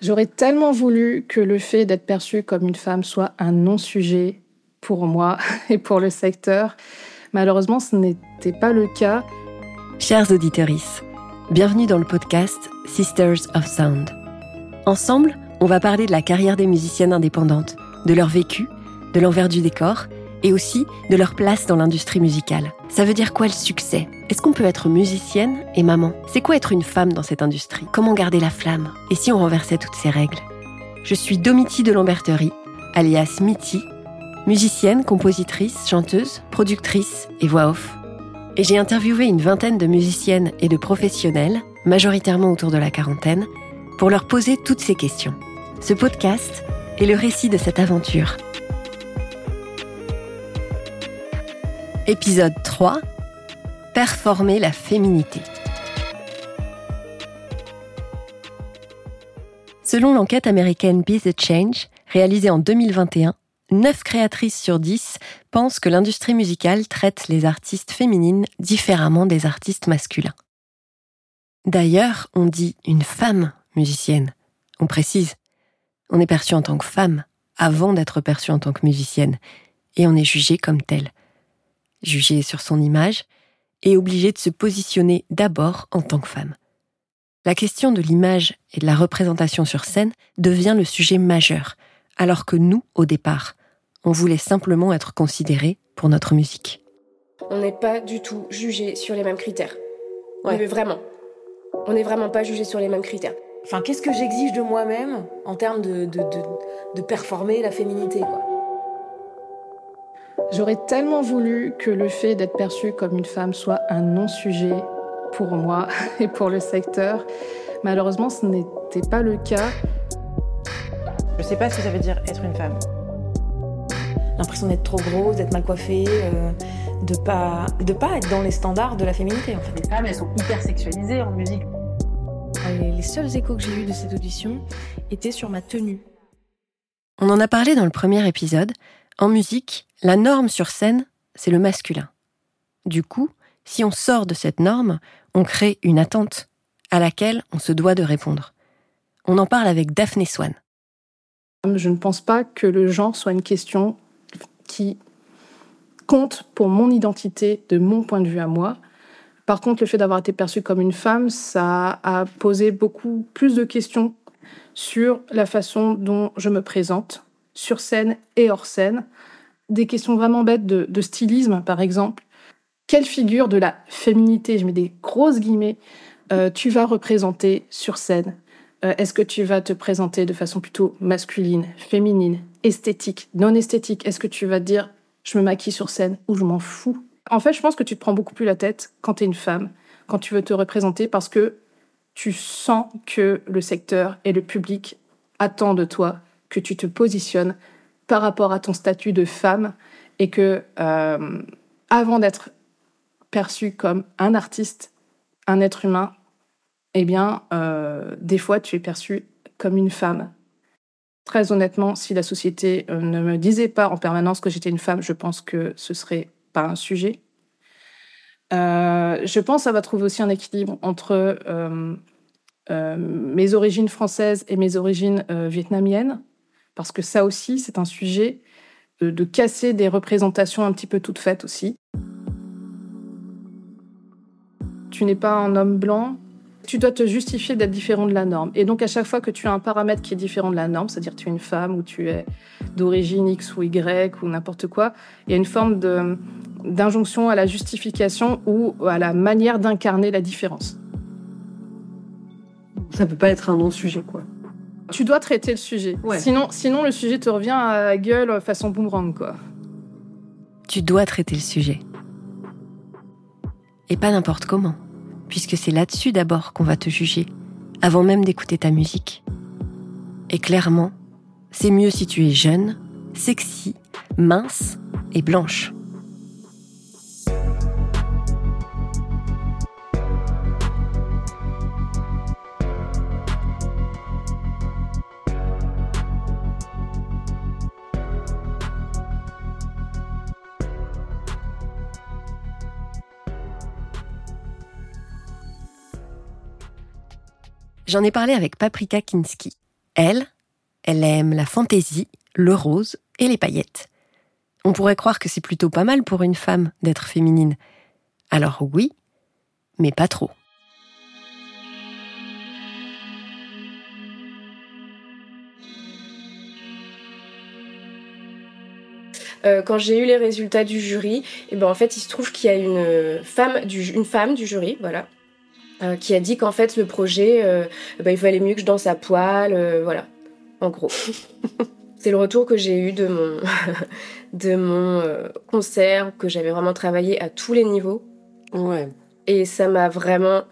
J'aurais tellement voulu que le fait d'être perçue comme une femme soit un non-sujet pour moi et pour le secteur. Malheureusement, ce n'était pas le cas. Chers auditeurs, bienvenue dans le podcast Sisters of Sound. Ensemble, on va parler de la carrière des musiciennes indépendantes, de leur vécu, de l'envers du décor et aussi de leur place dans l'industrie musicale. Ça veut dire quoi le succès? Est-ce qu'on peut être musicienne et maman? C'est quoi être une femme dans cette industrie? Comment garder la flamme? Et si on renversait toutes ces règles? Je suis Domiti de Lamberterie, alias Mitty, musicienne, compositrice, chanteuse, productrice et voix off. Et j'ai interviewé une vingtaine de musiciennes et de professionnels, majoritairement autour de la quarantaine, pour leur poser toutes ces questions. Ce podcast est le récit de cette aventure. Épisode 3 Performer la féminité. Selon l'enquête américaine Be the Change, réalisée en 2021, 9 créatrices sur 10 pensent que l'industrie musicale traite les artistes féminines différemment des artistes masculins. D'ailleurs, on dit une femme musicienne. On précise, on est perçu en tant que femme avant d'être perçu en tant que musicienne, et on est jugé comme telle jugée sur son image, et obligée de se positionner d'abord en tant que femme. La question de l'image et de la représentation sur scène devient le sujet majeur, alors que nous, au départ, on voulait simplement être considérés pour notre musique. On n'est pas du tout jugé sur les mêmes critères. Ouais. vraiment. On n'est vraiment pas jugé sur les mêmes critères. Enfin, qu'est-ce que j'exige de moi-même en termes de, de, de, de performer la féminité, quoi? J'aurais tellement voulu que le fait d'être perçue comme une femme soit un non-sujet pour moi et pour le secteur. Malheureusement, ce n'était pas le cas. Je sais pas ce que ça veut dire être une femme. L'impression d'être trop grosse, d'être mal coiffée, euh, de pas de pas être dans les standards de la féminité en fait. Les femmes, elles sont hyper sexualisées en musique. Les, les seuls échos que j'ai eus de cette audition étaient sur ma tenue. On en a parlé dans le premier épisode. En musique, la norme sur scène, c'est le masculin. Du coup, si on sort de cette norme, on crée une attente à laquelle on se doit de répondre. On en parle avec Daphné Swan. Je ne pense pas que le genre soit une question qui compte pour mon identité de mon point de vue à moi. Par contre, le fait d'avoir été perçue comme une femme, ça a posé beaucoup plus de questions sur la façon dont je me présente sur scène et hors scène, des questions vraiment bêtes de, stylisme, par exemple. Quelle figure de la féminité, je mets des grosses guillemets, euh, tu vas représenter sur scène? Euh, Est-ce que tu vas te présenter de façon plutôt masculine, féminine, esthétique, non esthétique? Est-ce que tu vas dire je me maquille sur scène ou je m'en fous? En fait, je pense que tu te prends beaucoup plus la tête quand tu es une femme, quand tu veux te représenter, parce que tu sens que le secteur et le public attendent de toi que tu te positionnes par rapport à ton statut de femme et que euh, avant d'être perçu comme un artiste, un être humain, eh bien, euh, des fois, tu es perçu comme une femme. Très honnêtement, si la société euh, ne me disait pas en permanence que j'étais une femme, je pense que ce serait pas un sujet. je pense que ça va trouver aussi un équilibre entre mes origines françaises et mes origines vietnamiennes parce que ça aussi, c'est un sujet de, casser des représentations un petit peu toutes faites aussi. Tu n'es pas un homme blanc, tu dois te justifier d'être différent de la norme. Et donc à chaque fois que tu as un paramètre qui est différent de la norme, c'est-à-dire tu es une femme ou tu es d'origine X ou Y ou n'importe quoi, il y a une forme d'injonction à la justification ou à la manière d'incarner la différence. Ça peut pas être un non-sujet, quoi. Tu dois traiter le sujet. Sinon, sinon, le sujet te revient à la gueule façon boomerang, quoi. Tu dois traiter le sujet. Et pas n'importe comment, puisque c'est là-dessus d'abord qu'on va te juger, avant même d'écouter ta musique. Et clairement, c'est mieux si tu es jeune, sexy, mince et blanche. J'en ai parlé avec Paprika Kinski. Elle, elle aime la fantaisie, le rose et les paillettes. On pourrait croire que c'est plutôt pas mal pour une femme d'être féminine. Alors oui, mais pas trop. Euh, quand j'ai eu les résultats du jury, eh ben en fait, il se trouve qu'il y a une femme du, une femme du jury, voilà, euh, qui a dit qu'en fait le projet, euh, ben, il fallait mieux que je danse à poil, voilà, en gros. C'est le retour que j'ai eu de mon, de mon concert, que j'avais vraiment travaillé à tous les niveaux. Ouais. Et ça m'a vraiment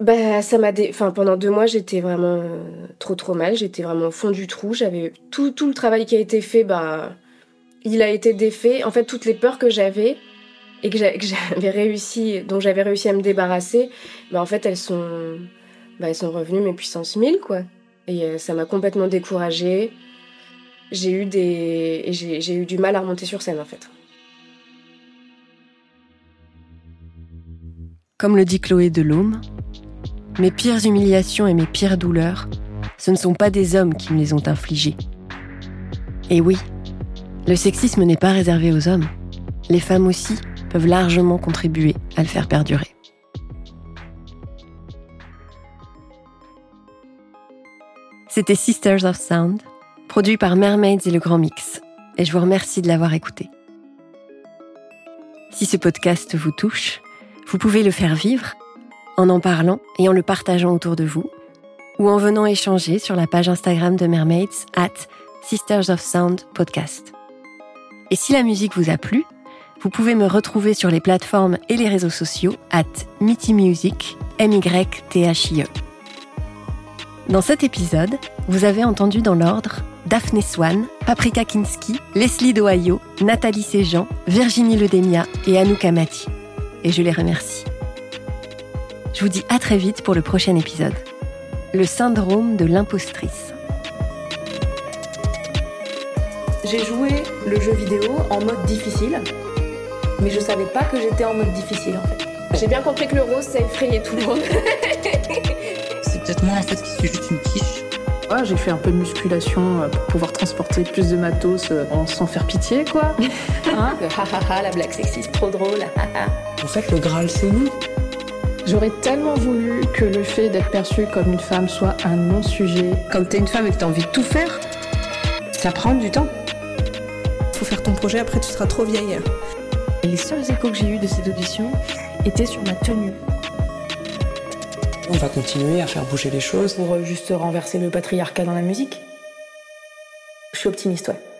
bah, ça m'a enfin pendant deux mois j'étais vraiment trop trop mal j'étais vraiment au fond du trou j'avais tout, tout le travail qui a été fait bah il a été défait. En fait, toutes les peurs que j'avais et que j'avais réussi, dont j'avais réussi à me débarrasser, bah, en fait, elles sont, bah, elles sont revenues mes puissances 1000, quoi. Et euh, ça m'a complètement découragée. J'ai eu des, j'ai eu du mal à remonter sur scène, en fait. Comme le dit Chloé Delhomme, mes pires humiliations et mes pires douleurs, ce ne sont pas des hommes qui me les ont infligées. Et oui, le sexisme n'est pas réservé aux hommes. Les femmes aussi peuvent largement contribuer à le faire perdurer. C'était Sisters of Sound, produit par Mermaids et le Grand Mix, et je vous remercie de l'avoir écouté. Si ce podcast vous touche, vous pouvez le faire vivre en en parlant et en le partageant autour de vous, ou en venant échanger sur la page Instagram de Mermaids at Sisters of Sound Podcast. Et si la musique vous a plu, vous pouvez me retrouver sur les plateformes et les réseaux sociaux at Mitty Music, M-Y-T-H-I-E. Dans cet épisode, vous avez entendu dans l'ordre Daphne Swan, Paprika Kinski, Leslie d'Ohio, Nathalie Séjean, Virginie Ledemia et Anouk Amati. Et je les remercie. Je vous dis à très vite pour le prochain épisode. Le syndrome de l'impostrice. J'ai joué le jeu vidéo en mode difficile, mais je savais pas que j'étais en mode difficile en fait. J'ai bien compris que le rose ça effrayait tout le monde. C'est peut-être moi en fait qui suis juste une quiche. j'ai fait un peu de musculation euh, pour pouvoir transporter plus de matos euh, sans faire pitié quoi. Hein? La blague sexiste trop drôle. en fait le Graal c'est nous. J'aurais tellement voulu que le fait d'être perçue comme une femme soit un non-sujet. Quand t'es une femme et que t'as envie de tout faire, ça prend du temps faire ton projet, après tu seras trop vieille. Et les seuls échos que j'ai eus de cette audition étaient sur ma tenue. On va continuer à faire bouger les choses. Pour euh, juste renverser le patriarcat dans la musique. Je suis optimiste, ouais.